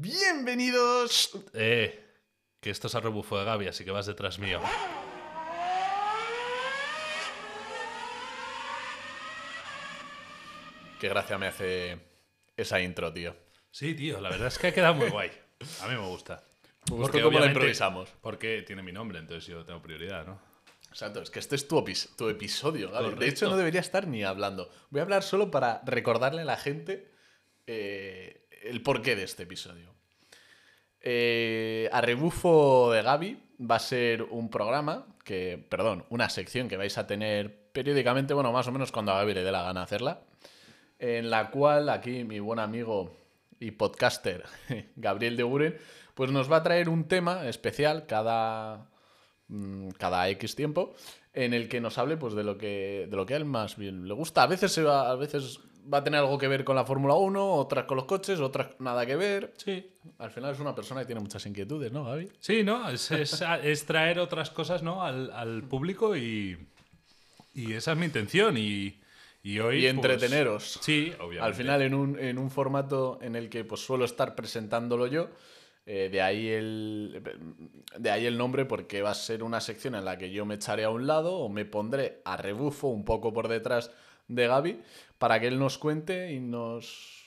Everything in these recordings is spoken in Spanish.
Bienvenidos. Eh, que esto es a rebufo de Gaby, así que vas detrás mío. Qué gracia me hace esa intro, tío. Sí, tío, la verdad es que ha quedado muy guay. A mí me gusta. Me gustó cómo la improvisamos. Porque tiene mi nombre, entonces yo tengo prioridad, ¿no? Exacto, es que este es tu, episodio, Gaby. De hecho, no debería estar ni hablando. Voy a hablar solo para recordarle a la gente eh, el porqué de este episodio. Eh, a rebufo de Gaby va a ser un programa que, perdón, una sección que vais a tener periódicamente, bueno, más o menos cuando a Gaby le dé la gana hacerla, en la cual aquí mi buen amigo y podcaster Gabriel de Guren, pues nos va a traer un tema especial cada, mm, cada X tiempo en el que nos hable pues de lo que de lo que a él más bien le gusta. A veces se va, a veces va a tener algo que ver con la Fórmula 1, otras con los coches, otras nada que ver. Sí. Al final es una persona que tiene muchas inquietudes, ¿no, Gaby? Sí, ¿no? Es, es- es traer otras cosas, ¿no? Al, al público y, y esa es mi intención. Y, y hoy. Y pues, entreteneros. sí, obviamente. Al final en un, en un formato en el que pues suelo estar presentándolo yo. eh, de, ahí el, de ahí el nombre porque va a ser una sección en la que yo me echaré a un lado o me pondré a rebufo un poco por detrás de Gaby para que él nos cuente y nos,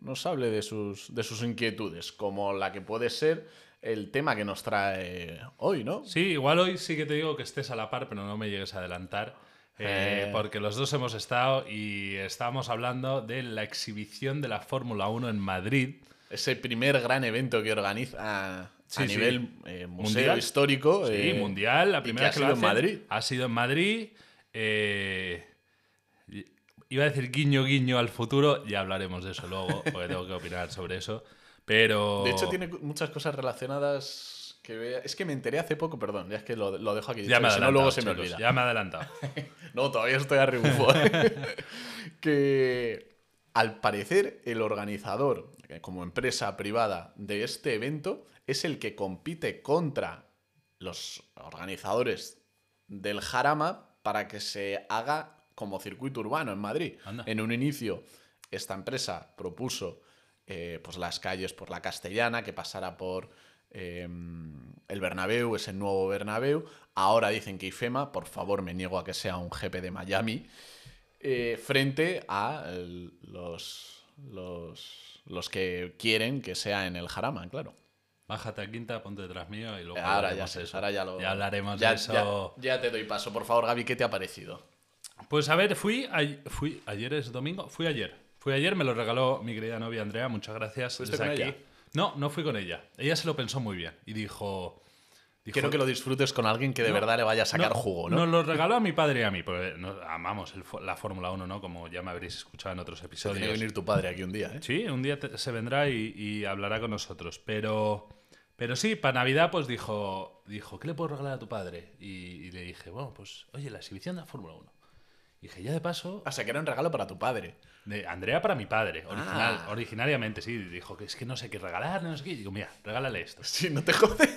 nos hable de sus, de sus inquietudes, como la que puede ser el tema que nos trae hoy, ¿no? Sí, igual hoy sí que te digo que estés a la par, pero no me llegues a adelantar. eh, Eh. Porque los dos hemos estado y estábamos hablando de la exhibición de la Fórmula 1 en Madrid. Ese primer gran evento que organiza a, Sí, nivel eh, museo Mundial. histórico. Sí, mundial, la primera que que, ha lo sido en hacen Madrid. Ha sido en Madrid. Eh, iba a decir guiño, guiño al futuro. Ya hablaremos de eso luego, porque tengo que opinar sobre eso. Pero. De hecho, tiene muchas cosas relacionadas que vea. Es que me enteré hace poco, perdón, ya es que lo, lo dejo aquí. Ya me si no, luego se me olvida. Ya me he adelantado. No, todavía estoy a rebufo. que al parecer el organizador, eh, como empresa privada de este evento, es el que compite contra los organizadores del Jarama para que se haga como circuito urbano en Madrid. Anda. En un inicio, esta empresa propuso eh, pues las calles por la Castellana, que pasara por eh, el Bernabéu, ese nuevo Bernabéu. Ahora dicen que IFEMA, por favor me niego a que sea un GP de Miami, eh, frente a el- los, los, los que quieren que sea en el Jarama, claro. Bájate a quinta, ponte detrás mío y luego. Ahora ya sé, eso. ahora ya lo... Ya hablaremos ya- de eso. Ya, ya te doy paso. Por favor, Gaby, ¿qué te ha parecido? Pues a ver, fui, a- fui ayer es domingo, fui ayer. Fui ayer, me lo regaló mi querida novia Andrea, muchas gracias. ¿Fuiste desde con aquí. ella? No, no fui con ella. Ella se lo pensó muy bien y dijo. dijo, Quiero que lo disfrutes con alguien que de No, verdad le vaya a sacar jugo, ¿no? Nos lo regaló a mi padre y a mí, porque nos- amamos el la Fórmula 1, ¿no? Como ya me habréis escuchado en otros Tiene que episodios. venir tu padre aquí un día, ¿eh? Sí, un día te- se vendrá y, y hablará con nosotros. Pero, pero sí, para Navidad, pues dijo, dijo, ¿qué le puedo regalar a tu padre? Y, y le dije, bueno, pues, oye, la exhibición de la Fórmula 1. Y dije, ya de paso, O sea, que era un regalo para tu padre. de Andrea para mi padre, original, Ah. originariamente, sí. Dijo que es que no sé qué regalar, no sé qué. Y digo, mira, regálale esto. Sí, no te jode.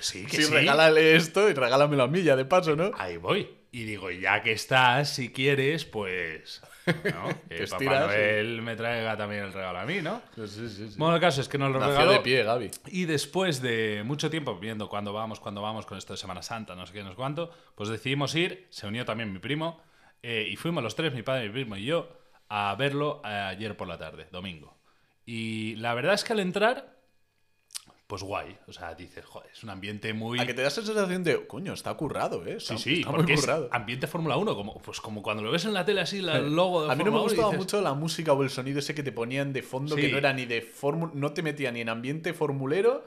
Sí, que Sí, sí. regálale esto y regálamelo a mí ya de paso, ¿no? Ahí voy. Y digo, ya que estás, si quieres, pues. ¿no? Que Papá estiras Noel me traiga también el regalo a mí, ¿no? Sí, sí, sí. Bueno, el caso es que nos lo Nació regaló. de pie, Gaby. Y después de mucho tiempo viendo cuándo vamos, cuándo vamos con esto de Semana Santa, no sé qué, no sé cuánto, pues decidimos ir, se unió también mi primo, eh, y fuimos los tres, mi padre, mi primo y yo, a verlo eh, ayer por la tarde, domingo. Y la verdad es que al entrar, pues guay, o sea, dices, joder, es un ambiente muy... A que te das esa sensación de, coño, está currado, ¿eh? Está, Sí, sí, está muy es currado. ambiente Fórmula 1, como, pues como cuando lo ves en la tele así, la- el logo de A mí no me Fórmula 1 y gustaba dices, mucho la música o el sonido ese que te ponían de fondo, Sí. que no era ni de fórmula, no te metía ni en ambiente formulero,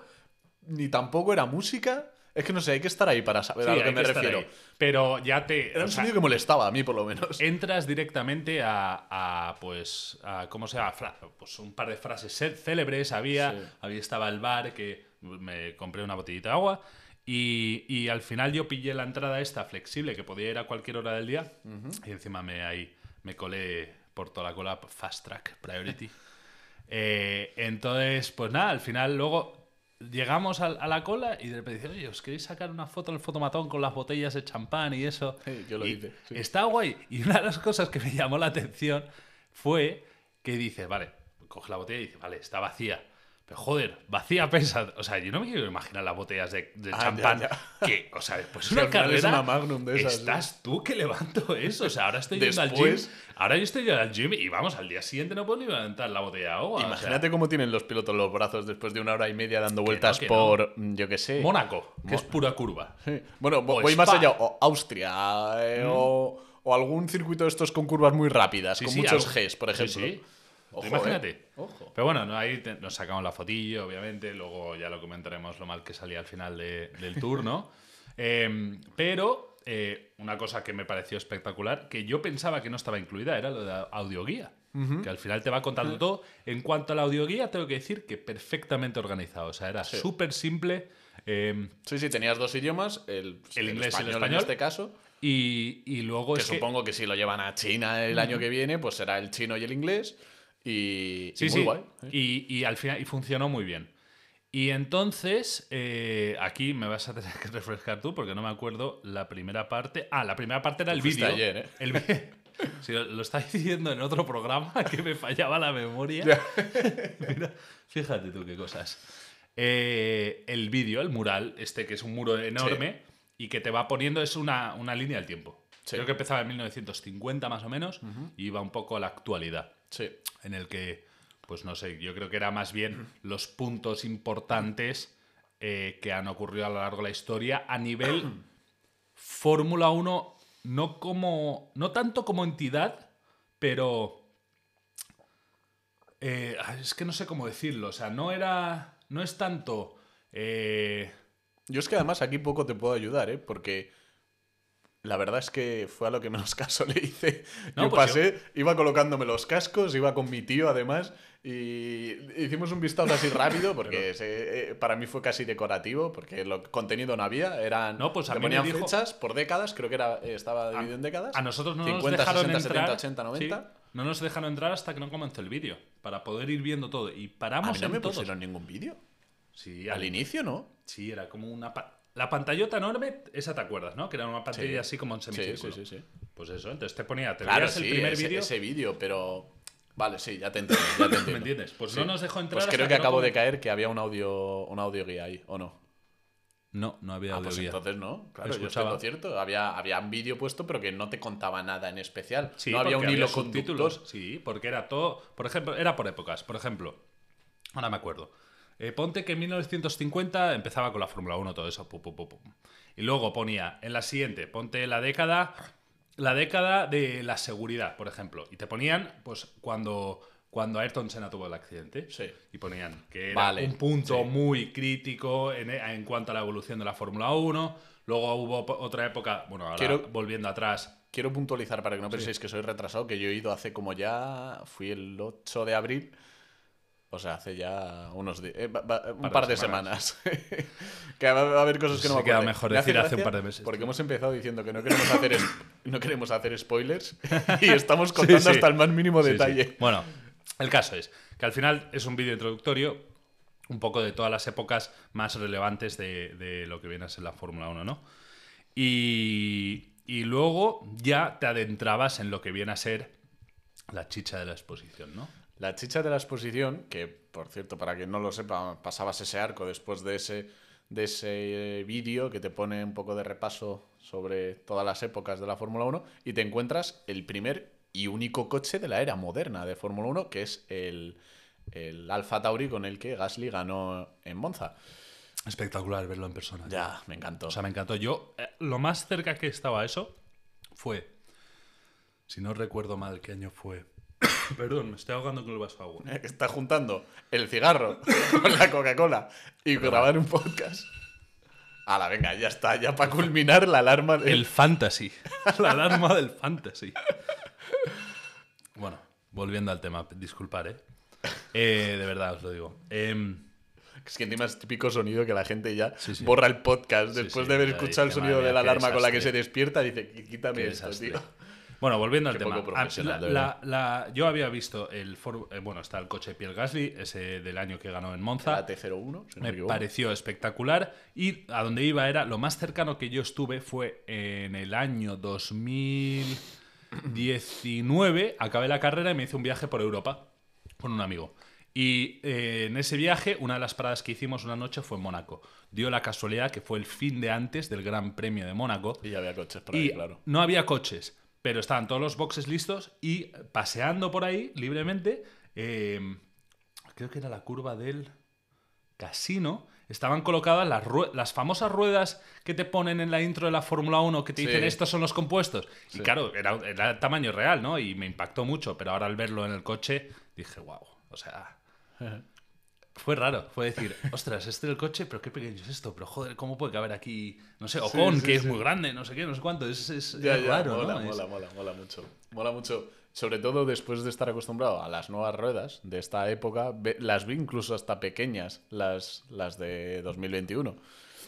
ni tampoco era música. Es que no sé, hay que estar ahí para saber Sí, a lo que me refiero. Pero ya te... Era un sea, sonido que molestaba a mí, por lo menos. entras directamente a, a, pues a, cómo se llama pues un par de frases cé- célebres había Sí. había estaba el bar que me compré una botellita de agua y, y al final yo pillé la entrada esta flexible que podía ir a cualquier hora del día y encima me ahí me colé por toda la cola fast track priority Eh, entonces pues nada al final luego llegamos a, a la cola y de repente dice, oye, ¿os queréis sacar una foto en el fotomatón con las botellas de champán y eso? Sí, yo lo Y hice, sí. Está guay. Y una de las cosas que me llamó la atención fue que dice, vale, coge la botella y dice, vale, está vacía. Joder, vacía pesa. O sea, yo no me quiero imaginar las botellas de, de Ah, champán. ya, Que, o sea, después de una es carrera. una Magnum de esas, Estás tú que levanto eso. O sea, ahora estoy yendo al gym. Después- Ahora yo estoy yendo al gym y vamos, al día siguiente no puedo ni levantar la botella de agua. o sea, Imagínate cómo tienen los pilotos los brazos después de una hora y media dando vueltas que no. por, mm, yo qué sé. Mónaco, que es pura curva. Sí. Bueno, O voy más allá. O Austria. eh, o, o algún circuito de estos con curvas muy rápidas, Sí, con muchos Gs, por Sí, ejemplo. Sí. Ojo, imagínate. eh. Ojo. Pero bueno, no, ahí te- nos sacamos la fotillo, obviamente. Luego ya lo comentaremos lo mal que salía al final de- del tour, ¿no? Em, pero eh, una cosa que me pareció espectacular, que yo pensaba que no estaba incluida, era lo de audioguía. Que al final te va contando todo. En cuanto a la audioguía, tengo que decir que perfectamente organizado. O sea, era súper simple. em, Sí, sí, tenías dos idiomas, el, El inglés y el en español. este caso. y, y luego Que es que- supongo que si lo llevan a China el año que viene, pues será el chino y el inglés. Y, y Sí, muy sí. guay. Y, y al final y funcionó muy bien. Y entonces, eh, aquí me vas a tener que refrescar tú porque no me acuerdo la primera parte. Ah, la primera parte era el vídeo. ¿eh? El Sí, lo, lo está diciendo en otro programa que me fallaba la memoria. Mira, fíjate tú qué cosas. Eh, el vídeo, el mural, este que es un muro enorme y que te va poniendo, es una, una línea del tiempo. Sí. Creo que empezaba en 1950 más o menos y iba un poco a la actualidad Sí. en el que, pues no sé, yo creo que era más bien los puntos importantes eh, que han ocurrido a lo largo de la historia a nivel Fórmula 1, no como. no tanto como entidad, pero. eh, es que no sé cómo decirlo. O sea, no era. No es tanto. eh, Yo es que además aquí poco te puedo ayudar, ¿eh? Porque la verdad es que fue a lo que menos caso le hice. No, yo pues pasé, iba colocándome los cascos, iba con mi tío además, y hicimos un vistazo así rápido, porque se- eh, para mí fue casi decorativo, porque lo, contenido no había, eran... No, pues a me dijo- fechas por décadas, creo que era, estaba dividido en décadas. a nosotros no 50, nos dejaron 60, entrar. 70, 80, 90. sí, no nos dejaron entrar hasta que no comenzó el vídeo. Para poder ir viendo todo. Y A paramos mí no en me todos. pusieron ningún vídeo. Sí, Al inicio, ¿no? Sí, era como una. pa- La pantallota enorme, esa te acuerdas, ¿no? Que era una pantalla Sí. así como en Sí, semicírculo. sí, sí. sí. Pues eso, entonces te ponía, te Claro, sí, el primer vídeo. ese vídeo, pero... Vale, sí, ya te entiendo, ya te entiendo. ¿Me entiendes? Pues Sí. no nos dejó entrar. Pues creo que acabo de caer que había un audio, un audio guía ahí, ¿o no? No, no había Ah, pues audioguía. entonces no. Claro, yo Escuchaba. en lo cierto. Había, había un vídeo puesto, pero que no te contaba nada en especial. Sí, no había un hilo subtítulos. conductor. Sí, porque era todo. Por ejemplo, era por épocas. Por ejemplo, ahora me acuerdo. Eh, ponte que en 1950 empezaba con la Fórmula 1, todo eso. Y luego ponía en la siguiente, ponte la década. La década de la seguridad, por ejemplo. Y te ponían, pues, cuando, cuando Ayrton Senna tuvo el accidente. Sí. Y ponían que era Vale, un punto sí. muy crítico en, en cuanto a la evolución de la Fórmula 1. Luego hubo otra época, bueno, ahora Quiero- volviendo atrás, Quiero puntualizar para que no penséis que soy retrasado, que yo he ido hace como ya. Fui el 8 de abril. O sea, hace ya unos di- eh, un Par de semanas. que va va a haber cosas que no me queda acuerdo. mejor Me decir hace un par de meses, Porque tío. hemos empezado diciendo que no queremos hacer, no queremos hacer spoilers y estamos contando sí. hasta el más mínimo detalle. Bueno, el caso es que al final es un vídeo introductorio un poco de todas las épocas más relevantes de, de lo que viene a ser la Fórmula 1, ¿no? Y, y luego ya te adentrabas en lo que viene a ser la chicha de la exposición, ¿no? La chicha de la exposición, que por cierto, para quien no lo sepa, pasabas ese arco después de ese, de ese eh, vídeo que te pone un poco de repaso sobre todas las épocas de la Fórmula 1 y te encuentras el primer y único coche de la era moderna de Fórmula 1, que es el, el Alfa Tauri con el que Gasly ganó en Monza. Espectacular verlo en persona. Ya, me encantó. O sea, me encantó. Yo, eh, lo más cerca que estaba a eso fue, si no recuerdo mal qué año fue. Perdón, me estoy ahogando con el vaso de agua. Está juntando el cigarro con la Coca-Cola y grabar un podcast. Ala, venga, ya está, ya para culminar la alarma del... El fantasy. La alarma del fantasy. Bueno, volviendo al tema, disculpar, ¿eh? Eh, de verdad os lo digo. Em, Es que encima es típico sonido que la gente ya Sí, sí. borra el podcast después sí, de haber escuchado el sonido de la alarma con la que se despierta. Dice, quítame esto, tío. Bueno, volviendo al Qué tema. poco profesional, Ah, de la- la- yo había visto el for- eh, bueno, está el coche Pierre Gasly, ese del año que ganó en Monza. La T01, si no me Me pareció espectacular y a donde iba era lo más cercano que yo estuve fue en el año 2019, acabé la carrera y me hice un viaje por Europa con un amigo. Y eh, en ese viaje, una de las paradas que hicimos una noche fue en Mónaco. Dio la casualidad que fue el fin de antes del Gran Premio de Mónaco. Y ya había coches por Y ahí, claro. no había coches, pero estaban todos los boxes listos y paseando por ahí libremente, eh, creo que era la curva del casino, estaban colocadas las, las famosas ruedas que te ponen en la intro de la Fórmula 1 que te Sí. dicen estos son los compuestos. Y claro, era, era tamaño real, ¿no? Y me impactó mucho, pero ahora al verlo en el coche dije, wow, o sea... Fue raro, fue decir, ostras, este es el coche, pero qué pequeño es esto, pero joder, ¿cómo puede caber aquí, no sé, Ocon, sí, que es muy grande, no sé qué, no sé cuánto, es, es- Ya, es ya, raro, mola, ¿no? Es- mola, mola, mola mucho. Mola mucho. Sobre todo después de estar acostumbrado a las nuevas ruedas de esta época, las vi incluso hasta pequeñas, las, las de 2021.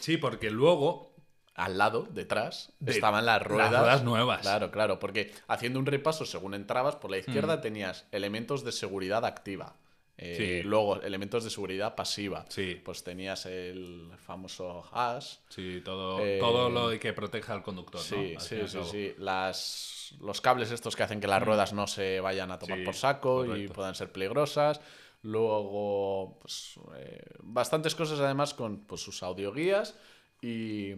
Sí, porque luego, Al lado, detrás, De- estaban las las ruedas. ruedas nuevas. Claro, claro, porque haciendo un repaso según entrabas, por la izquierda tenías elementos de seguridad activa. Eh, Sí. Luego, elementos de seguridad pasiva. Sí. Pues tenías el famoso hash, sí, todo, Eh, todo lo que proteja al conductor, Sí. Las, los cables estos que hacen que las ruedas no se vayan a tomar por saco y puedan ser peligrosas. Luego, pues, eh, bastantes cosas además con pues, sus audioguías y,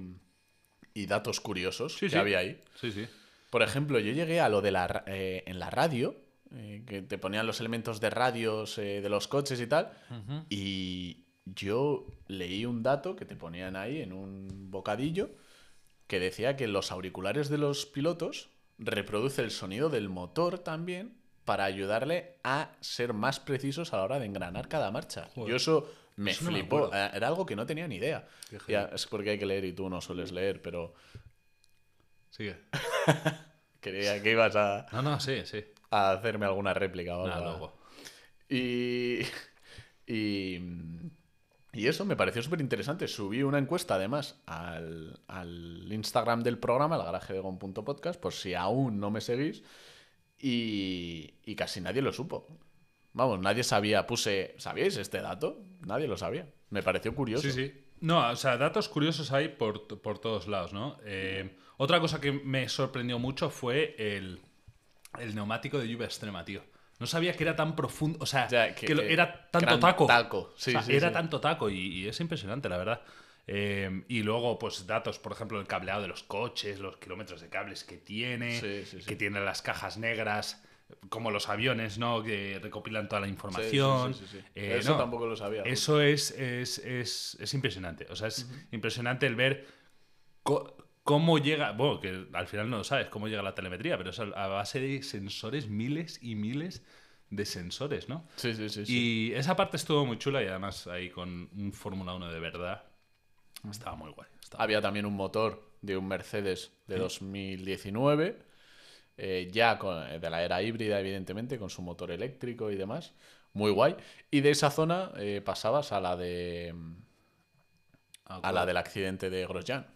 y datos curiosos que había ahí. Sí, sí. Por ejemplo, yo llegué a lo de la eh, en la radio, eh, que te ponían los elementos de radios eh, de los coches y tal, y yo leí un dato que te ponían ahí en un bocadillo que decía que los auriculares de los pilotos reproduce el sonido del motor también para ayudarle a ser más precisos a la hora de engranar cada marcha. Joder. Yo eso me Eso no me flipó, era algo que no tenía ni idea. Ya, es porque hay que leer y tú no sueles leer, pero Sigue. creía que ibas a, No, no, sí, sí. A hacerme alguna réplica o algo. Y, y, y eso me pareció súper interesante. Subí una encuesta además al, al Instagram del programa, el garaje de Gon.podcast, por si aún no me seguís. Y, y casi nadie lo supo. Vamos, nadie sabía, puse, ¿sabíais este dato? Nadie lo sabía. Me pareció curioso. Sí, sí. No, o sea, datos curiosos hay por, por todos lados, ¿no? Eh, otra cosa que me sorprendió mucho fue el, el neumático de lluvia extrema, tío. No sabía que era tan profundo, o sea, Ya, que, que- lo- que era tanto taco. taco, sí, O sea, sí, era sí. tanto taco y, y es impresionante, la verdad. Eh, y luego, pues datos, por ejemplo, el cableado de los coches, los kilómetros de cables que tiene, Sí, sí, sí. que tiene las cajas negras, como los aviones, ¿no? Que recopilan toda la información. sí, sí, sí. Eh, Eso no, tampoco lo sabía. eso es, es, es, es impresionante. O sea, es impresionante el ver cómo llega. Bueno, que al final no lo sabes cómo llega la telemetría, pero es a base de sensores, miles y miles de sensores, ¿no? Sí, sí, sí. sí. Y esa parte estuvo muy chula y además ahí con un Fórmula 1 de verdad. Estaba muy guay. estaba- Había también un motor de un Mercedes de 2019, eh, ya con- de la era híbrida, evidentemente, con su motor eléctrico y demás. Muy guay. Y de esa zona eh, pasabas a la de Ah, a la del accidente de Grosjean.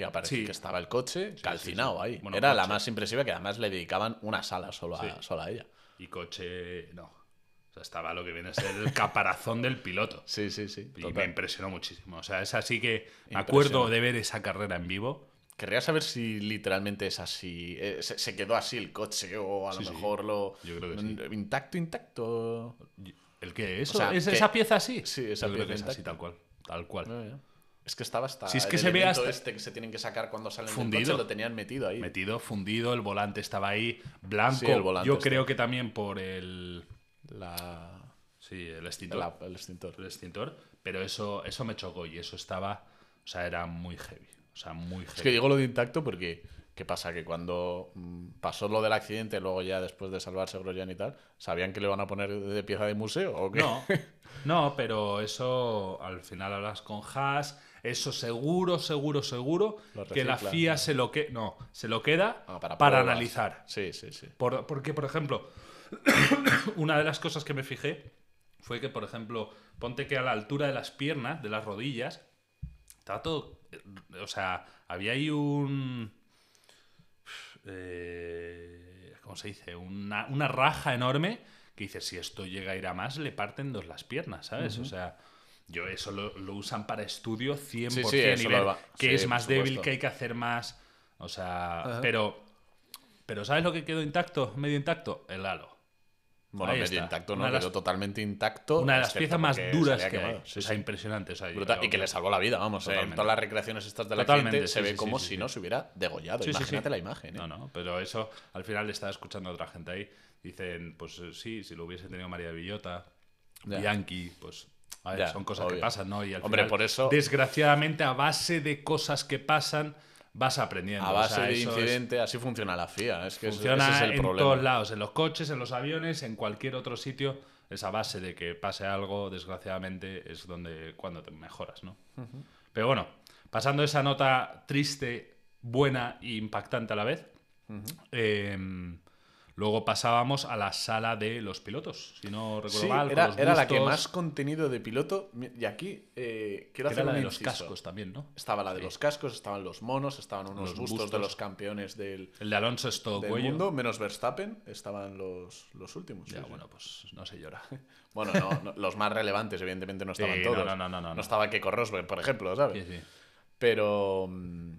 Que aparece Sí. que estaba el coche calcinado sí. ahí. Bueno, Era la más impresiva que además le dedicaban una sala solo a, solo a ella. Y coche, no. O sea, estaba lo que viene a ser el caparazón del piloto. Sí, sí, sí. Y total. me impresionó muchísimo. O sea, es así que me acuerdo de ver esa carrera en vivo. Querría saber si literalmente es así. eh, se, se quedó así el coche o a lo mejor lo. Yo creo que sí. Intacto, intacto. ¿El qué? ¿Eso? O sea, ¿Es que- esa pieza así? Sí, esa Yo creo pieza que es así, tal cual. Tal cual. No, ya. Es que estaba hasta. Si es que el se ve hasta- este que se tienen que sacar cuando salen Fundido. del coche lo tenían metido ahí. Metido, fundido, el volante estaba ahí, blanco. Sí, el volante Yo está. creo que también por el. La, Sí, el extintor. la- el extintor. El extintor. Pero eso, eso me chocó y eso estaba. O sea, era muy heavy. O sea, muy heavy. Es que digo lo de intacto porque. ¿Qué pasa? Que cuando mm, pasó lo del accidente, luego ya después de salvarse Grosjean y tal, ¿sabían que le van a poner de pieza de museo o qué? No, no, pero eso al final hablas con Haas. Eso seguro, seguro, seguro que la. FIA se lo, que, no, se lo queda Ah, para, pruebas. analizar. Sí, sí, sí. Por- porque, por ejemplo, una de las cosas que me fijé fue que, por ejemplo, ponte que a la altura de las piernas, de las rodillas, estaba todo. eh, O sea, había ahí un. eh, ¿Cómo se dice? Una, una raja enorme que dice: si esto llega a ir a más, le parten dos las piernas, ¿sabes? O sea. Yo eso lo, lo usan para estudio 100% Sí, y lo ver va- que sí, es más débil, que hay que hacer más. O sea, Ajá. pero pero ¿sabes lo que quedó intacto, medio intacto? El halo. Bueno, Ahí medio está. intacto, no, de las- quedó totalmente intacto. Una de las piezas más duras que hay. Sí, o sea, sí. impresionante. o sea, Brutal, Y que le salvó la vida, vamos. eh, En Totalmente. todas las recreaciones estas del Totalmente, accidente sí, se ve sí, como sí, si sí. no se hubiera degollado. Sí, sí, sí. Imagínate la imagen. ¿eh? No, no, pero eso al final le estaba escuchando a otra gente ahí. Dicen, pues eh, sí, si lo hubiese tenido María Villota, Ya. Yankee, pues a ver, Ya, son cosas que pasan, ¿no? Y al Hombre, final, por eso- desgraciadamente, a base de cosas que pasan, vas aprendiendo. A O base sea, de es- incidente, así funciona la FIA. Es que funciona ese es el en problema. todos lados, en los coches, en los aviones, en cualquier otro sitio. Esa base de que pase algo, desgraciadamente, es donde cuando te mejoras, ¿no? Pero bueno, pasando esa nota triste, buena e impactante a la vez, eh, luego pasábamos a la sala de los pilotos, si no recuerdo Sí, mal. con era, era la que más contenido de piloto. Y aquí eh, quiero hacer era la de los cascos también, ¿no? Estaba la de los cascos, estaban los monos, estaban unos Los bustos, de bustos. los campeones del, El de Alonso es todo del cuello. mundo, menos Verstappen, estaban los, los últimos. Ya, sí, sí. bueno, pues no se llora. Bueno, no, no, los más relevantes, evidentemente, no estaban Sí, todos. no, no, no, no, no, no. estaba Keiko Rosberg, por ejemplo, ¿sabes? Sí, sí. Pero. mm,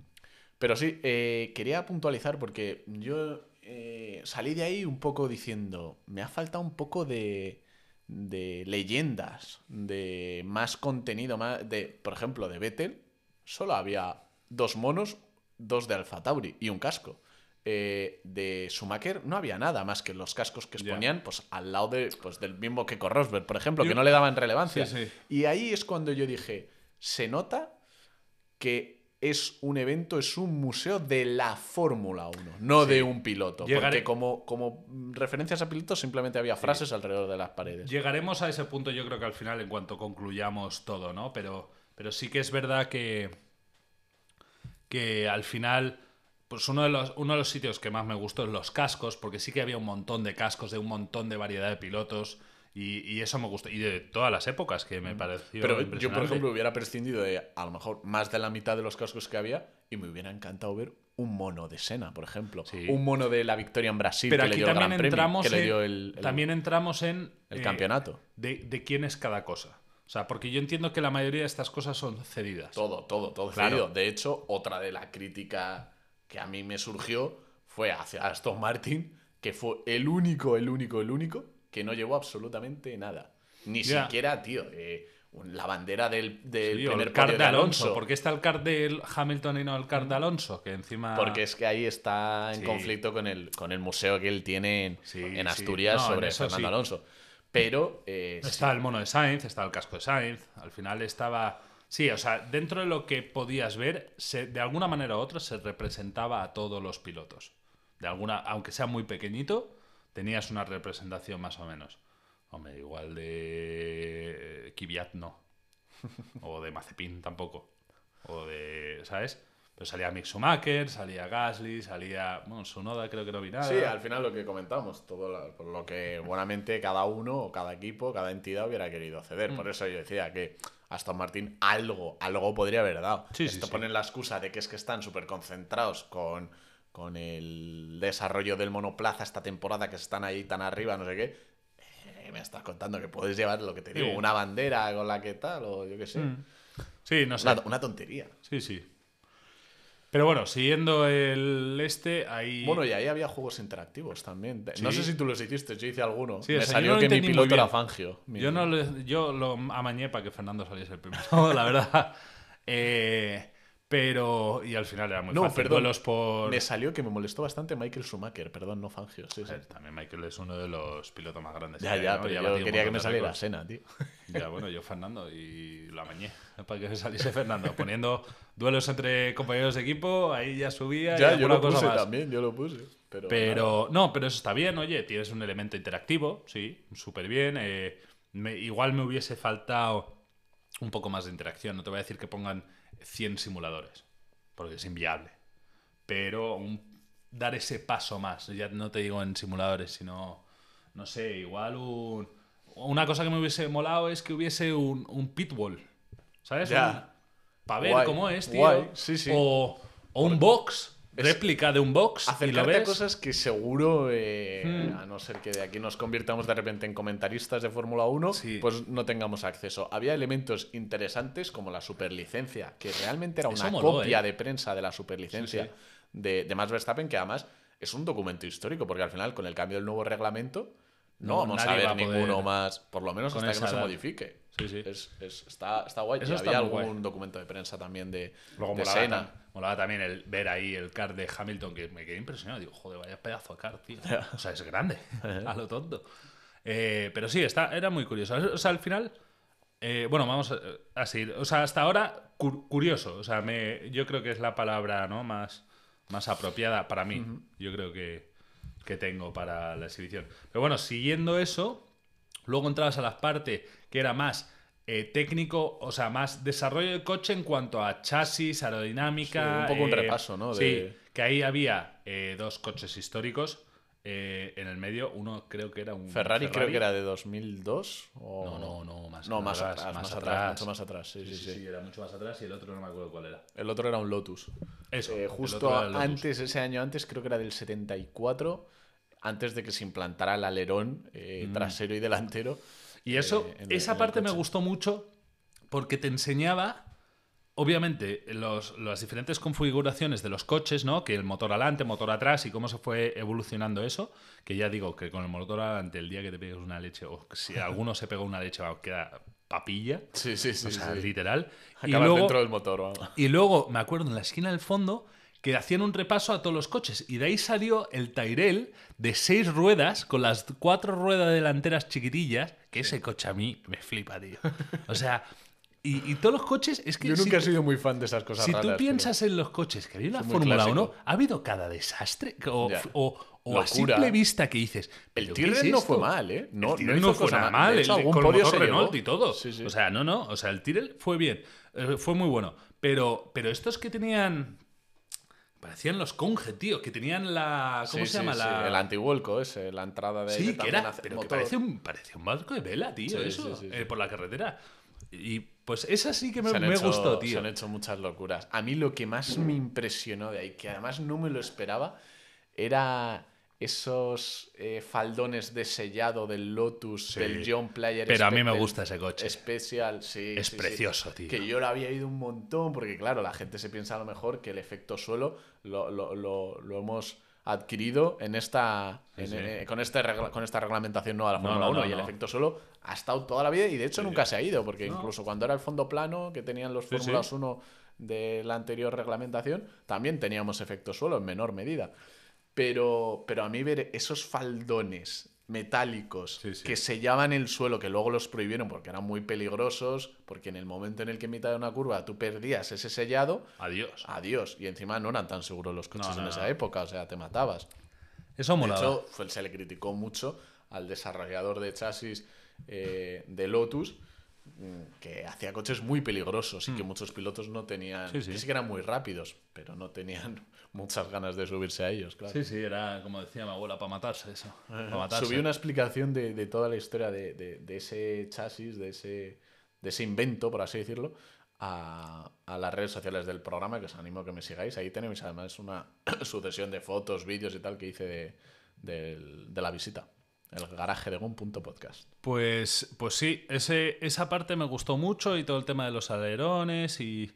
Pero sí, eh, quería puntualizar porque yo eh, salí de ahí un poco diciendo. Me ha faltado un poco de. de leyendas, de más contenido, más. de Por ejemplo, de Vettel, solo había dos monos, dos de Alfa Tauri y un casco. Eh, de Schumacher no había nada más que los cascos que exponían pues, al lado de, pues, del mismo Keiko Rosberg, por ejemplo, que no le daban relevancia. Sí, sí. Y ahí es cuando yo dije, se nota que es un evento, es un museo de la Fórmula 1, no Sí. de un piloto. Llegaré- Porque como, como referencias a pilotos simplemente había frases alrededor de las paredes. Llegaremos a ese punto, yo creo que al final, en cuanto concluyamos todo, ¿no? Pero, pero sí que es verdad que, que al final, pues uno de, los, uno de los sitios que más me gustó es los cascos, porque sí que había un montón de cascos de un montón de variedad de pilotos. Y, y eso me gustó. Y de todas las épocas, que me pareció. Pero yo, por ejemplo, hubiera prescindido de a lo mejor más de la mitad de los cascos que había y me hubiera encantado ver un mono de Sena, por ejemplo. Sí. Un mono de la victoria en Brasil Pero que le dio el también Gran Premio, entramos, que le en, dio el, el- también entramos en el eh, campeonato. de, de quién es cada cosa. O sea, porque yo entiendo que la mayoría de estas cosas son cedidas. Todo, todo, todo Claro. cedido. De hecho, otra de la crítica que a mí me surgió fue hacia Aston Martin, que fue el único, el único, el único que no llevó absolutamente nada. Ni siquiera, tío, eh, la bandera del, del Sí, primer el card de Alonso. ¿Por qué está el card de Hamilton y no el card de Alonso? Que encima. Porque es que ahí está en Sí. conflicto con el, con el museo que él tiene en, Sí, en sí. Asturias No, sobre Fernando. Alonso. Pero eh. Está el mono de Sainz, está el casco de Sainz. Al final estaba. Sí, o sea, dentro de lo que podías ver, se- de alguna manera u otra se representaba a todos los pilotos. De alguna, aunque sea muy pequeñito, tenías una representación más o menos. Hombre, igual de Kvyat no. O de Mazepin tampoco. O de. ¿Sabes? Pero salía Mick Schumacher, salía Gasly, salía. Bueno, Sonoda creo que no vi nada. Sí, al final lo que comentamos, todo lo, por lo que buenamente cada uno o cada equipo, cada entidad hubiera querido Mm. ceder. Por eso yo decía que Aston Martin algo, algo podría haber dado. Sí, Esto sí. ponen la excusa de que es que están súper concentrados con, con el desarrollo del monoplaza esta temporada, que están ahí tan arriba, no sé qué. Eh, me estás contando que puedes llevar lo que te digo, Sí. una bandera con la que tal, o yo qué sé. Mm. Sí, no sé. Una, una tontería. Sí, sí. Pero bueno, siguiendo el este, ahí. Bueno, y ahí había juegos interactivos también. No sé si tú los hiciste, yo hice alguno. Sí, Me salió no lo que mi piloto era. Fangio. Mi- yo, no le- yo lo amañé para que Fernando saliese el primero, la verdad. Eh, pero. Y al final era muy No, fácil. perdón. Duelos por. Me salió que me molestó bastante Michael Schumacher, perdón, no Fangio. Sí, También Michael es uno de los pilotos más grandes. Ya, ya, ¿no? pero Y ha yo quería que me saliera récords. Sena, tío. Ya, bueno, yo Fernando y lo amañé para que saliese Fernando. Poniendo duelos entre compañeros de equipo, ahí ya subía. y Ya, yo lo cosa puse más. también, yo lo puse. Pero, Pero no, pero eso está bien, oye, tienes un elemento interactivo, sí, súper bien. eh, me- igual me hubiese faltado un poco más de interacción. No te voy a decir que pongan 100 simuladores, porque es inviable. Pero un- dar ese paso más, ya no te digo en simuladores, sino, no sé, igual un... Una cosa que me hubiese molado es que hubiese un, un pitbull, ¿sabes? Ya. Para ver Guay, cómo es, tío. guay, sí, sí. O, o un box, réplica de un box. y lo Acercarte a ves. cosas que seguro, eh, Hmm. a no ser que de aquí nos convirtamos de repente en comentaristas de Fórmula 1, Sí. pues no tengamos acceso. Había elementos interesantes como la superlicencia, que realmente era una moló, copia ¿eh? de prensa de la superlicencia Sí, sí. De, de Max Verstappen, que además es un documento histórico, porque al final, con el cambio del nuevo reglamento, no vamos a ver ninguno más, por lo menos hasta que no se modifique. Sí, sí. Es, es- está, está guay. Eso y está había algún guay. documento de prensa también de, Luego de molaba, Senna. tam- molaba también el ver ahí el car de Hamilton, que me quedé impresionado. Digo, joder, vaya pedazo de car, tío. O sea, es grande, a lo tonto. Eh, pero sí, está, era muy curioso. O sea, al final, eh, bueno, vamos a, a seguir. O sea, hasta ahora, cur- curioso. O sea, me, yo creo que es la palabra ¿no? más, más apropiada para mí. Yo creo que, que tengo para la exhibición. Pero bueno, siguiendo eso, luego entrabas a la parte que era más eh, técnico, o sea, más desarrollo de coche en cuanto a chasis, aerodinámica. Sí, un poco un eh, repaso, ¿no? Sí, de- que ahí había eh, dos coches históricos. Eh, en el medio, uno creo que era un Ferrari, creo que era de 2002. O... No, no, no, más, No, más atrás, atrás, más atrás. atrás, mucho más atrás. Sí, sí, Sí, sí. sí, era mucho más atrás y el otro no me acuerdo cuál era. El otro era un Lotus. Eso, Eh, justo Lotus. antes, ese año antes, creo que era del 74, antes de que se implantara el alerón eh, trasero y delantero. Y eso, esa el parte me gustó mucho porque te enseñaba, obviamente, los- las diferentes configuraciones de los coches, ¿no? Que el motor adelante, motor atrás y cómo se fue evolucionando eso. Que ya digo que con el motor adelante, el día que te pegues una leche, o si alguno se pega una leche, vamos, queda papilla. Sí, sí, sí. o sea, sí. literal. Y Acabas luego, dentro del motor. vamos. y luego, me acuerdo, en la esquina del fondo, que hacían un repaso a todos los coches. Y de ahí salió el Tyrell de seis ruedas, con las cuatro ruedas delanteras chiquitillas, que ese coche a mí me flipa, tío. O sea, y, y todos los coches, es que Yo si, nunca he sido muy fan de esas cosas si raras. tú pero- piensas en los coches que había en la Fórmula clásico. 1, ha habido cada desastre. O, o- o a simple vista que dices. El ¿pero qué Tyrrell es no fue mal, ¿eh? No, el Tyrrell hizo no fue nada mal. De hecho, el- algún con podio se Renault y todo. Sí, sí. O sea, no, no, o sea, el Tyrrell fue bien, eh, fue muy bueno. Pero, pero estos que tenían, parecían los Conge, tío, que tenían la, ¿cómo Sí, se llama? sí, la... sí, El antivuelco ese, la entrada de... Sí, que era, pero que parece un, parecía un barco de vela, tío, eso, eh, por la carretera. Y pues esa sí que me, Se me hecho- gustó, Se tío. han hecho muchas locuras. A mí lo que más me impresionó de ahí, que además no me lo esperaba, era esos eh, faldones de sellado del Lotus, Sí. del John Player. Pero a mí me gusta ese coche. Especial, sí. Es sí, sí. precioso, tío. Que yo lo había ido un montón, porque claro, la gente se piensa a lo mejor que el efecto suelo lo, lo- lo- lo hemos adquirido en esta Sí, en- sí. eh, con, este regla- con esta reglamentación nueva de la Fórmula no, 1 no, y el efecto suelo ha estado toda la vida y de hecho nunca se ha ido, porque incluso cuando era el fondo plano que tenían los Fórmulas sí. 1 de la anterior reglamentación, también teníamos efecto suelo en menor medida. Pero, pero a mí ver esos faldones metálicos Sí, sí. que sellaban el suelo, que luego los prohibieron porque eran muy peligrosos, porque en el momento en el que en mitad de una curva tú perdías ese sellado, Adiós. adiós. Y encima no eran tan seguros los coches No, no, en esa no. época, o sea, te matabas. Eso De molaba. hecho, fue- se le criticó mucho al desarrollador de chasis eh, de Lotus que hacía coches muy peligrosos y que muchos pilotos no tenían. Sí, sí. que sí que eran muy rápidos, pero no tenían muchas ganas de subirse a ellos, claro. Sí, sí, era como decía mi abuela, para matarse eso. Para matarse. Subí una explicación de, de toda la historia de, de- de ese chasis, de ese, de ese invento, por así decirlo, a, a las redes sociales del programa, que os animo a que me sigáis. Ahí tenéis además una sucesión de fotos, vídeos y tal que hice de, de la visita. El garaje de Gon.podcast. Pues, pues sí, ese, esa parte me gustó mucho y todo el tema de los alerones y.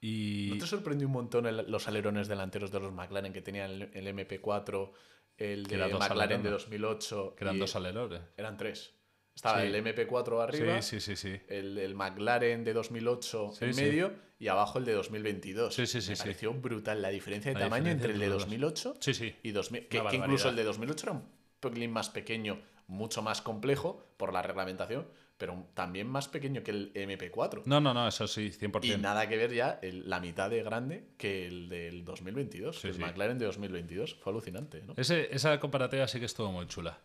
y... ¿No te sorprendió un montón el- los alerones delanteros de los McLaren que tenían el, el MP4, el de McLaren de alerones. 2008? que eran dos alerones. Eran tres. Estaba Sí. el MP4 arriba, Sí, sí, sí, sí. el, el McLaren de 2008 Sí, en medio y abajo el de 2022. Sí, sí, sí, Me pareció brutal la diferencia de La tamaño diferencia entre el de entre los dos. 2008 Sí, sí. y 2000. Que, que incluso el de 2008 era un pelín más pequeño, mucho más complejo por la reglamentación, pero también más pequeño que el MP4. No, no, no, eso sí, 100%. Y nada que ver ya el- la mitad de grande que el del 2022, Sí, el sí. McLaren de 2022. Fue alucinante, ¿no? Ese- esa comparativa sí que estuvo muy chula.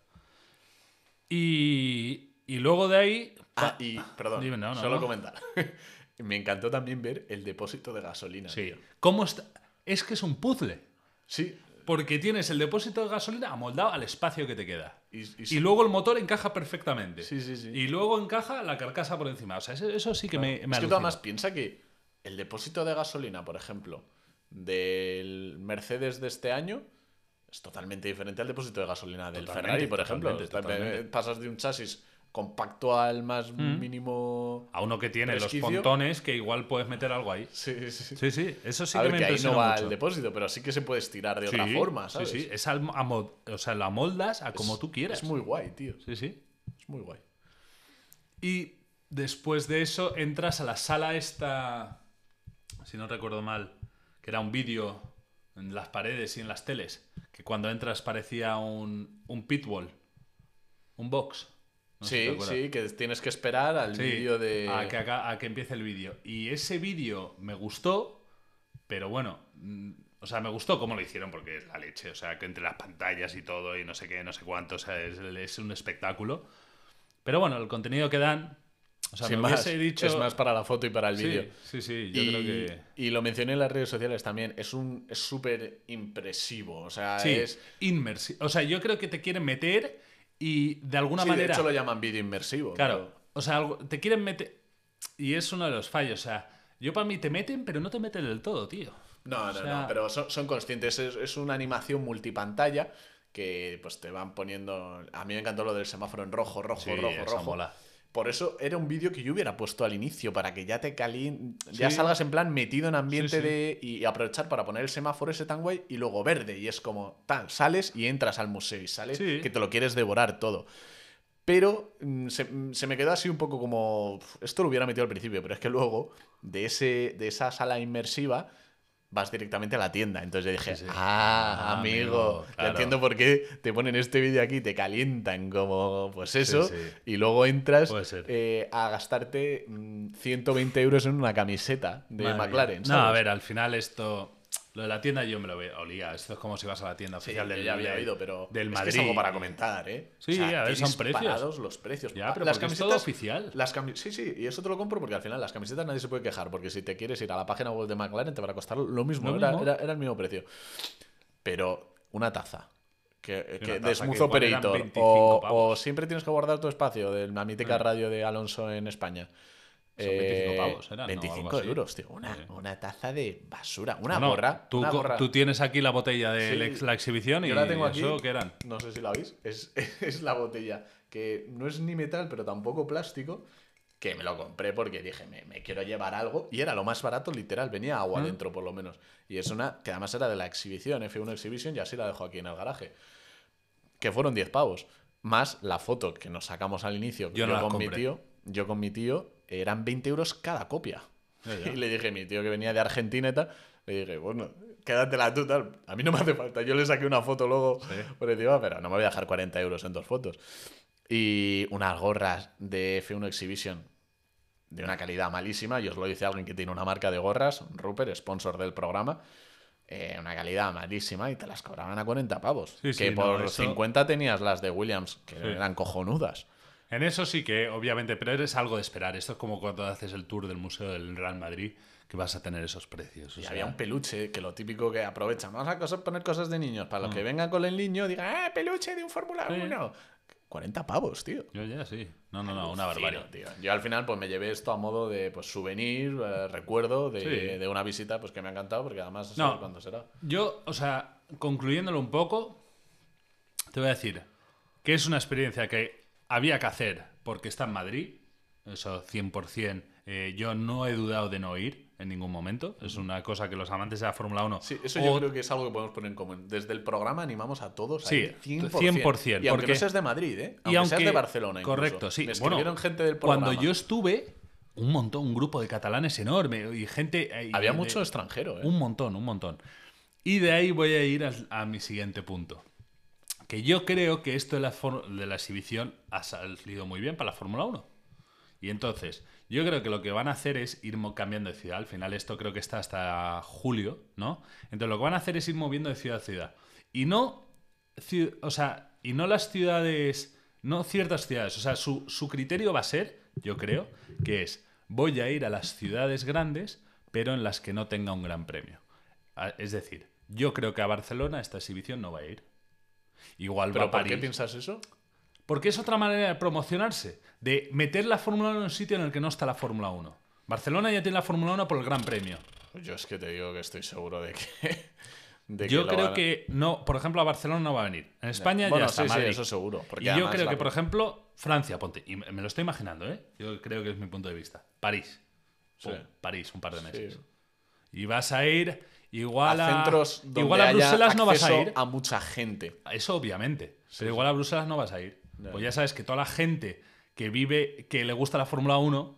Y, y luego de ahí. Ah, y, perdón, Dime, no, no, solo comentar. Me encantó también ver el depósito de gasolina. Sí. tío. ¿Cómo está? Es que es un puzzle. Sí, Porque tienes el depósito de gasolina amoldado al espacio que te queda. y, y- Y luego el motor encaja perfectamente. Sí, sí, sí. Y luego encaja la carcasa por encima. O sea, eso, eso sí que me, me es que tú además piensa que el depósito de gasolina, por ejemplo, del Mercedes de este año es totalmente diferente al depósito de gasolina del Totalmente, Ferrari, por ejemplo. totalmente, Está- totalmente. Pasas de un chasis compacto al más mínimo. A uno que tiene resquicio. los pontones que igual puedes meter algo ahí. Sí, sí, sí. Sí, sí, eso sí a que ver, me que ahí no va mucho. el depósito, pero sí que se puede estirar de Sí, otra forma, sí, ¿sabes? Sí, es al- a mod- o sea, lo amoldas a como tú quieras. Es muy guay, tío. Sí, sí. Es muy guay. Y después de eso entras a la sala esta, si no recuerdo mal, que era un vídeo en las paredes y en las teles, que cuando entras parecía un, un pitbull, un box. No sí, sí, que tienes que esperar al Sí, vídeo de. a, que a que empiece el vídeo. Y ese vídeo me gustó, pero bueno, mm, o sea, me gustó cómo lo hicieron porque es la leche, o sea, que entre las pantallas y todo y no sé qué, no sé cuánto, o sea, es, es un espectáculo. Pero bueno, el contenido que dan, o sea, Sin me más, dicho... Es más para la foto y para el sí, vídeo. sí, sí, yo y, creo que... y lo mencioné en las redes sociales también. Es un es súper impresivo. O sea, Sí, es. inmersivo. O sea, yo creo que te quieren meter y de alguna Sí, manera... de hecho lo llaman vídeo inmersivo. Claro, o sea, te quieren meter... Y es uno de los fallos, o sea, yo para mí te meten, pero no te meten del todo, tío. No, no, O sea- no, pero son, son conscientes. Es, es una animación multipantalla que pues te van poniendo. A mí me encantó lo del semáforo en rojo, rojo, Sí, rojo, rojo. mola. Por eso era un vídeo que yo hubiera puesto al inicio, para que ya te calien, ya salgas en plan metido en ambiente Sí, sí. de. Y aprovechar para poner el semáforo ese tan guay y luego verde. Y es como tal, sales y entras al museo y sales que te lo quieres devorar todo. Pero mm, se, mm, se me quedó así un poco como. "Uf, Esto lo hubiera metido al principio, pero es que luego de, ese, de esa sala inmersiva vas directamente a la tienda. Entonces yo dije, Sí, sí. ah, Ah, amigo, ya claro. entiendo por qué te ponen este vídeo aquí, te calientan como, pues eso, sí. y luego entras eh, a gastarte mm, 120 euros en una camiseta de Madre. McLaren. No, a ver, al final esto. Lo de la tienda yo me lo veo, olía. Esto es como si vas a la tienda oficial del ya había oído, pero del es Madrid. que es algo para comentar, ¿eh? Sí, a ver, son precios. los precios. Ya, Ah, pero las porque es todo camisetas oficial. Las cami- sí, sí, y eso te lo compro porque al final las camisetas nadie se puede quejar, porque si te quieres ir a la página web de McLaren te van a costar lo mismo, Lo era, mismo. era- era el mismo precio. Pero una taza. Que, que taza de que Smooth igual eran Operator 25 o, siempre tienes que guardar tu espacio de la mítica radio de Alonso en España. Son 25 pavos, eran, ¿no? 25 Algo así. euros, tío. Una, Sí. una taza de basura. Una No, gorra. Tú, una co- gorra. tú tienes aquí la botella de Sí. la ex- la exhibición y Yo la tengo aquí. eso que eran. No sé si la veis. Es, es la botella que no es ni metal, pero tampoco plástico. Que me lo compré porque dije, me, me quiero llevar algo. Y era lo más barato, literal. Venía agua Ah. dentro, por lo menos. Y es una que además era de la exhibición, F1 Exhibition, y así la dejo aquí en el garaje. Que fueron 10 pavos. Más la foto que nos sacamos al inicio. Yo no con mi tío. Yo con mi tío eran 20 euros cada copia. Ya, ya. Y le dije, mi tío que venía de Argentina y tal, le dije, bueno, quédatela tú, tal. A mí no me hace falta. Yo le saqué una foto luego Sí. por encima, pero no me voy a dejar 40 euros en dos fotos. Y unas gorras de F1 Exhibition de una calidad malísima. Y os lo dice alguien que tiene una marca de gorras, Rupert, sponsor del programa. eh, una calidad malísima y te las cobraban a 40 pavos. Sí, sí, que no, por eso- 50 tenías las de Williams, que eran cojonudas. En eso sí que, obviamente, pero es algo de esperar. Esto es como cuando haces el tour del Museo del Real Madrid, que vas a tener esos precios. o Y sea, había un peluche, que lo típico que aprovechan. Vamos a cosas- poner cosas de niños. Para los Mm. que vengan con el niño, digan, ¡ah, peluche de un Fórmula Sí. 1! 40 pavos, tío. Yo ya sí. No, no, no, una Alucino, barbaridad. tío. Yo al final pues me llevé esto a modo de pues souvenir, eh, recuerdo de, Sí. de una visita pues que me ha encantado porque además No. no. cuándo será. Yo, o sea, concluyéndolo un poco, te voy a decir que es una experiencia que había que hacer porque está en Madrid, eso 100%. eh, yo no he dudado de no ir en ningún momento. Es una cosa que los amantes de la Fórmula 1... Sí, eso o- yo creo que es algo que podemos poner en común. Desde el programa animamos a todos a Sí, ir 100%. 100%, Y aunque porque- no seas de Madrid, ¿eh? Aunque, y aunque seas de Barcelona incluso. Correcto, sí. Me Bueno, escribieron gente del programa. Cuando yo estuve, un montón, un grupo de catalanes enorme y gente... eh, y Había de- mucho extranjero, ¿eh? Un montón, un montón. Y de ahí voy a ir a, a mi siguiente punto. Que yo creo que esto de la, de la exhibición ha salido muy bien para la Fórmula 1. Y entonces, yo creo que lo que van a hacer es ir cambiando de ciudad. Al final esto creo que está hasta julio, ¿no? Entonces lo que van a hacer es ir moviendo de ciudad a ciudad. Y no, o sea, y no las ciudades, no ciertas ciudades. O sea, su, su criterio va a ser, yo creo, que es, voy a ir a las ciudades grandes, pero en las que no tenga un gran premio. A- Es decir, yo creo que a Barcelona esta exhibición no va a ir. Igual va ¿Pero a por París. qué piensas eso? Porque es otra manera de promocionarse, de meter la Fórmula 1 en un sitio en el que no está la Fórmula 1. Barcelona ya tiene la Fórmula 1 por el Gran Premio. Yo es que te digo que estoy seguro de que... de Yo lo creo van a- que no, por ejemplo, a Barcelona no va a venir. En España bueno, ya está sí, sí, Madrid. eso seguro. Y yo creo la- que, por ejemplo, Francia, ponte. Y me lo estoy imaginando, ¿eh? Yo creo que es mi punto de vista. París. Pum, Sí. París, un par de meses. Sí. Y vas a ir igual a. a centros donde igual a haya Bruselas no vas a ir. a mucha gente. Eso obviamente. pero igual a Bruselas no vas a ir. Ya. Pues ya sabes que toda la gente que vive, que le gusta la Fórmula 1,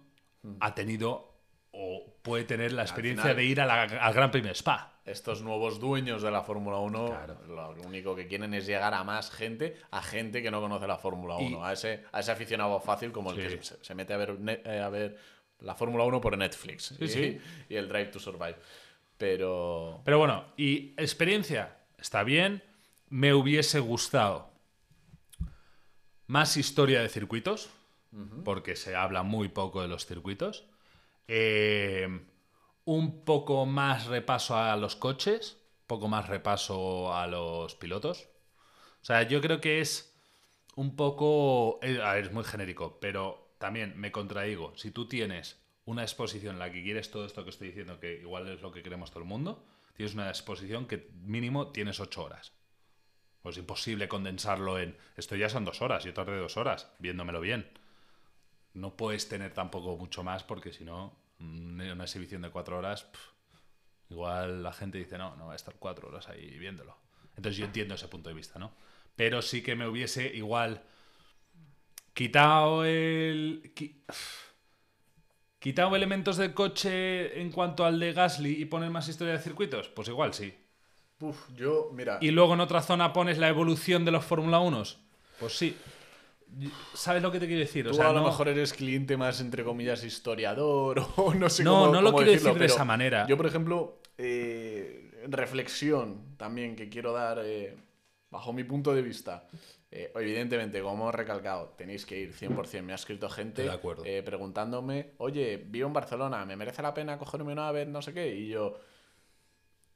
ha tenido o puede tener la experiencia final- de ir a la- al Gran Premio Spa. Estos nuevos dueños de la Fórmula 1 Claro. lo único que quieren es llegar a más gente, a gente que no conoce la Fórmula Y- 1, a, ese, a ese aficionado fácil como el Sí. que se, se mete a ver, eh, a ver la Fórmula 1 por Netflix y, sí. y el Drive to Survive. Pero Pero bueno, y experiencia, está bien. Me hubiese gustado más historia de circuitos, porque se habla muy poco de los circuitos. Eh, un poco más repaso a los coches, poco más repaso a los pilotos. O sea, yo creo que es un poco... eh, a ver, es muy genérico, pero también me contradigo. Si tú tienes una exposición en la que quieres todo esto que estoy diciendo, que igual es lo que queremos todo el mundo, tienes una exposición que mínimo tienes ocho horas. Pues es imposible condensarlo en... Esto ya son dos horas, yo tardé dos horas viéndomelo bien. No puedes tener tampoco mucho más porque si no, mm, una exhibición de cuatro horas, igual la gente dice, no, no va a estar cuatro horas ahí viéndolo. Entonces yo entiendo ese punto de vista, ¿no? Pero sí que me hubiese igual quitado el... Quitado elementos del coche en cuanto al de Gasly y poner más historia de circuitos, pues igual sí. uf, yo, mira, Y luego en otra zona pones la evolución de los Fórmula 1, pues sí. ¿Sabes lo que te quiero decir? O tú sea, a lo no- mejor eres cliente más, entre comillas, historiador o no sé No, cómo no lo cómo quiero decirlo, decir de esa manera. Yo, por ejemplo, eh, reflexión también que quiero dar eh, bajo mi punto de vista. Eh, evidentemente, como he recalcado, tenéis que ir 100%. Me ha escrito gente Estoy de acuerdo. eh, preguntándome, oye, vivo en Barcelona, ¿me merece la pena cogerme una vez, no sé qué? Y yo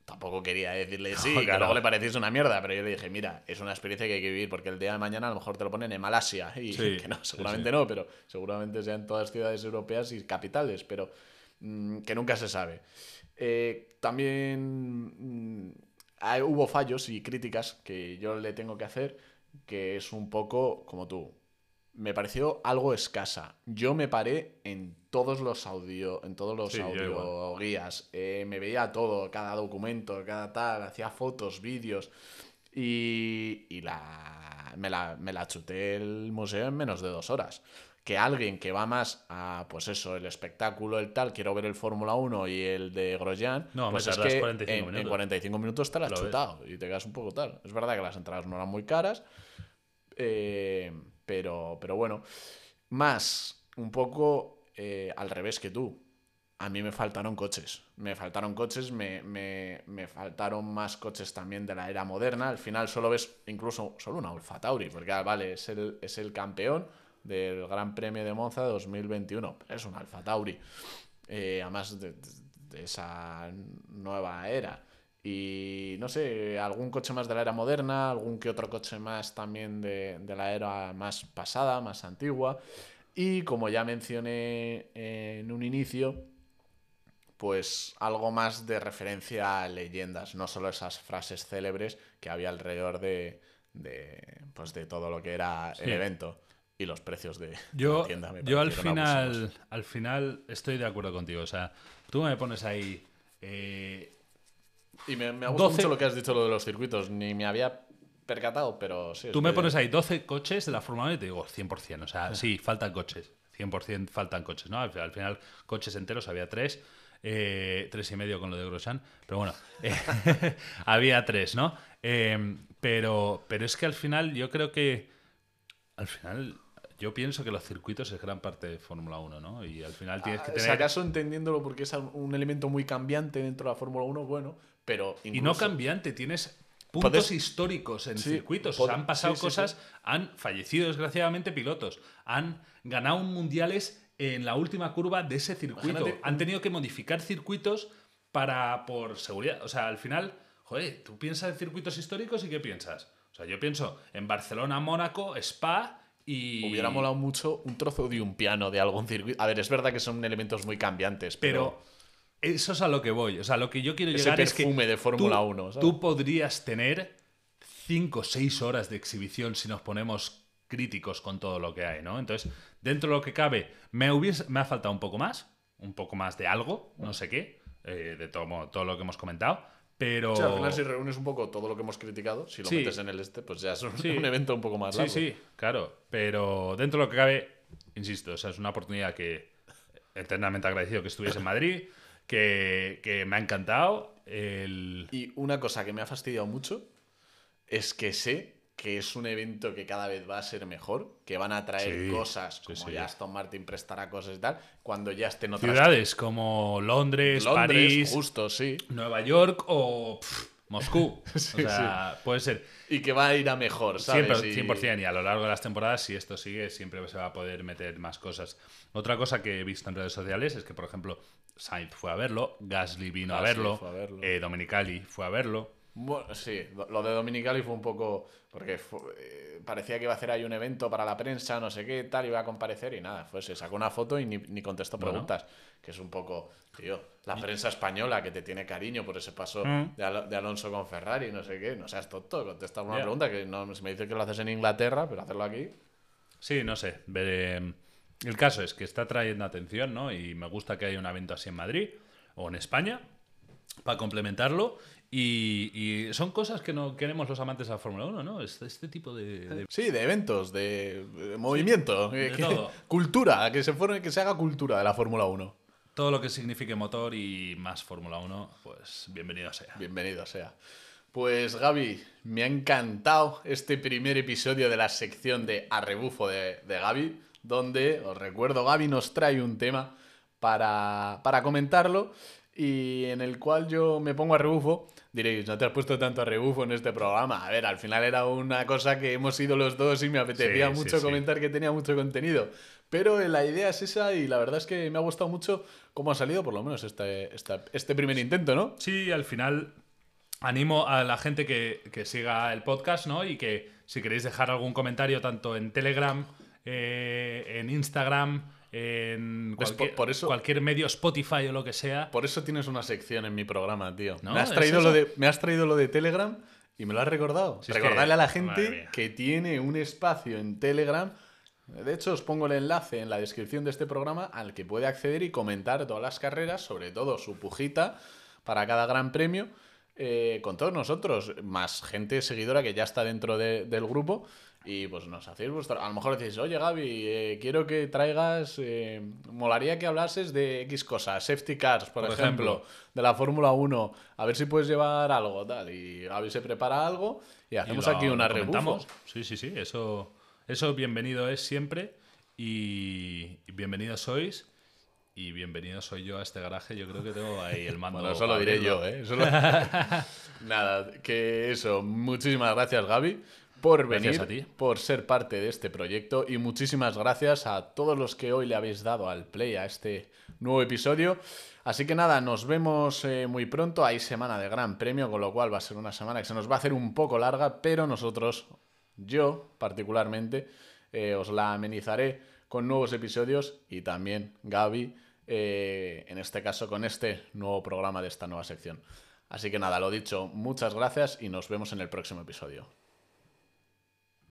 tampoco quería decirle sí, que Claro. luego le pareciese una mierda, pero yo le dije, mira, es una experiencia que hay que vivir, porque el día de mañana a lo mejor te lo ponen en Malasia. Y Sí, que no, seguramente sí. no, pero seguramente sean todas ciudades europeas y capitales, pero mm, que nunca se sabe. Eh, también mm, hay- hubo fallos y críticas que yo le tengo que hacer, que es un poco como tú. Me pareció algo escasa. Yo me paré en todos los audio, en todos los Sí, audio guías. Eh, me veía todo, cada documento, cada tal, hacía fotos, vídeos. Y, y la, me, la, me la chuté el museo en menos de dos horas. Que alguien que va más a, pues eso, el espectáculo, el tal, quiero ver el Fórmula 1 y el de Grosjean, No, pues es que 45 en, en minutos. 45 minutos te la has Lo ves. chutado y te quedas un poco tal. Es verdad que las entradas no eran muy caras, eh, pero, pero bueno, más un poco eh, al revés que tú. A mí me faltaron coches. Me faltaron coches, me, me- me faltaron más coches también de la era moderna. Al final solo ves incluso solo una Alfa Tauri, porque ah, vale, es el, es el campeón del Gran Premio de Monza 2021. pero Es un Alfa Tauri. Eh, además de, de esa nueva era. Y no sé, algún coche más de la era moderna, algún que otro coche más también de, de la era más pasada, más antigua. Y como ya mencioné en un inicio, pues algo más de referencia a leyendas, no solo esas frases célebres que había alrededor de, de, pues de todo lo que era el evento y los precios de Yo, la tienda. me yo al final, abusivos. al final estoy de acuerdo contigo. O sea, tú me pones ahí. eh, Y me, me ha gustado 12 mucho lo que has dicho, lo de los circuitos. Ni me había percatado, pero sí. tú me pones ahí 12 coches de la Fórmula 1 y te digo 100%. O sea, sí, faltan coches. 100% faltan coches, ¿no? Al, al final, coches enteros había tres. eh, tres y medio con lo de Grosjean. Pero bueno, eh, había tres, ¿no? Pero, pero es que al final yo creo que. Al final. Yo pienso que los circuitos es gran parte de Fórmula 1, ¿no? Y al final tienes que Ah, tener. Si acaso entendiéndolo porque es un elemento muy cambiante dentro de la Fórmula 1, bueno, pero Y no cambiante, tienes puntos históricos en Sí, circuitos. O sea, pod- han pasado sí, sí, cosas, han fallecido desgraciadamente pilotos, han ganado mundiales en la última curva de ese circuito. Imagínate Han tenido que modificar circuitos para por seguridad. O sea, al final, joder, tú piensas en circuitos históricos y ¿qué piensas? O sea, yo pienso en Barcelona, Mónaco, Spa y. Hubiera molado mucho un trozo de un piano de algún circuito. A ver, es verdad que son elementos muy cambiantes, pero, Pero eso es a lo que voy. O sea, lo que yo quiero Ese llegar es que. perfume de Fórmula tú- 1, ¿sabes? Tú podrías tener 5 o 6 horas de exhibición si nos ponemos críticos con todo lo que hay, ¿no? Entonces, dentro de lo que cabe, me, hubiese, me ha faltado un poco más, un poco más de algo, no sé qué, eh, de todo, todo lo que hemos comentado, pero... O sea, al final si reúnes un poco todo lo que hemos criticado, si lo Sí. metes en el este, pues ya es un, Sí. un evento un poco más Sí, largo. sí, claro. Pero dentro de lo que cabe, insisto, o sea, es una oportunidad que eternamente agradecido que estuviese en Madrid, que, que me ha encantado. El... Y una cosa que me ha fastidiado mucho es que sé que es un evento que cada vez va a ser mejor, que van a traer Sí, cosas, como sí. ya Aston Martin prestará cosas y tal, cuando ya estén otras Ciudades como Londres, Londres, París, justo, sí. Nueva York o pff, Moscú. O sea, puede ser. Y que va a ir a mejor, ¿sabes? Siempre, Y- 100%. Y a lo largo de las temporadas, si esto sigue, siempre se va a poder meter más cosas. Otra cosa que he visto en redes sociales es que, por ejemplo, Sainz fue a verlo, Gasly vino a verlo, fue a verlo. eh, Dominicali fue a verlo. Bueno, sí, lo de Dominicali fue un poco. Porque fu- eh, parecía que iba a hacer ahí un evento para la prensa, no sé qué, tal, iba a comparecer y nada, fue, se sacó una foto y ni, ni contestó Bueno. preguntas. Que es un poco, tío, la prensa española que te tiene cariño por ese paso Mm. de, Al- de Alonso con Ferrari, no sé qué, no seas tonto, contesta una Ya. pregunta que no me dice que lo haces en Inglaterra, pero hacerlo aquí. Sí, no sé. veré. El caso es que está trayendo atención, ¿no? Y me gusta que haya un evento así en Madrid o en España para complementarlo. Y, y son cosas que no queremos los amantes de la Fórmula 1, ¿no? Este, este tipo de, de- Sí, de eventos, de, de movimiento, eh, de que- todo. cultura, que se, forme- que se haga cultura de la Fórmula 1. todo lo que signifique motor y más Fórmula 1, pues bienvenido sea. Bienvenido sea. Pues Gaby, me ha encantado este primer episodio de la sección de A Rebufo de, de Gaby, donde, os recuerdo, Gaby nos trae un tema para, para comentarlo y en el cual yo me pongo a rebufo. Diréis, no te has puesto tanto a rebufo en este programa. A ver, al final era una cosa que hemos ido los dos y me apetecía Sí, mucho sí. comentar que tenía mucho contenido. Pero la idea es esa y la verdad es que me ha gustado mucho cómo ha salido, por lo menos, este, esta- este primer intento, ¿no? Sí, al final animo a la gente que, que siga el podcast, ¿no? Y que si queréis dejar algún comentario tanto en Telegram, eh, en Instagram, en cualquier, Por- eso- cualquier medio, Spotify o lo que sea. Por eso tienes una sección en mi programa, tío. No, me, has ¿es traído lo de, me has traído lo de Telegram y me lo has recordado. Si es que- Recordarle a la gente que tiene un espacio en Telegram. De hecho, os pongo el enlace en la descripción de este programa al que puede acceder y comentar todas las carreras, sobre todo su pujita para cada gran premio, eh, con todos nosotros, más gente seguidora que ya está dentro de- del grupo. Y pues nos hacéis vuestro. A lo mejor decís, oye Gaby, eh, quiero que traigas. eh, molaría que hablases de X cosas, safety cars, por, Por ejemplo, ejemplo. de la Fórmula 1, a ver si puedes llevar algo, tal. Y Gaby se prepara algo y y hacemos lo- aquí una lo rebufo. comentamos. Sí, sí, sí. Eso, eso bienvenido es siempre. Y, bienvenidos sois. Y bienvenido soy yo a este garaje. Yo creo que tengo ahí el mando. Bueno, eso lo diré yo, ¿eh? Eso lo- Nada, que eso. Muchísimas gracias, Gaby, por venir, Gracias a ti. por ser parte de este proyecto y muchísimas gracias a todos los que hoy le habéis dado al play a este nuevo episodio. Así que nada, nos vemos eh, muy pronto. Hay semana de Gran Premio, con lo cual va a ser una semana que se nos va a hacer un poco larga, pero nosotros, yo particularmente, eh, os la amenizaré con nuevos episodios y también Gaby, eh, en este caso con este nuevo programa de esta nueva sección. Así que nada, lo dicho, muchas gracias y nos vemos en el próximo episodio.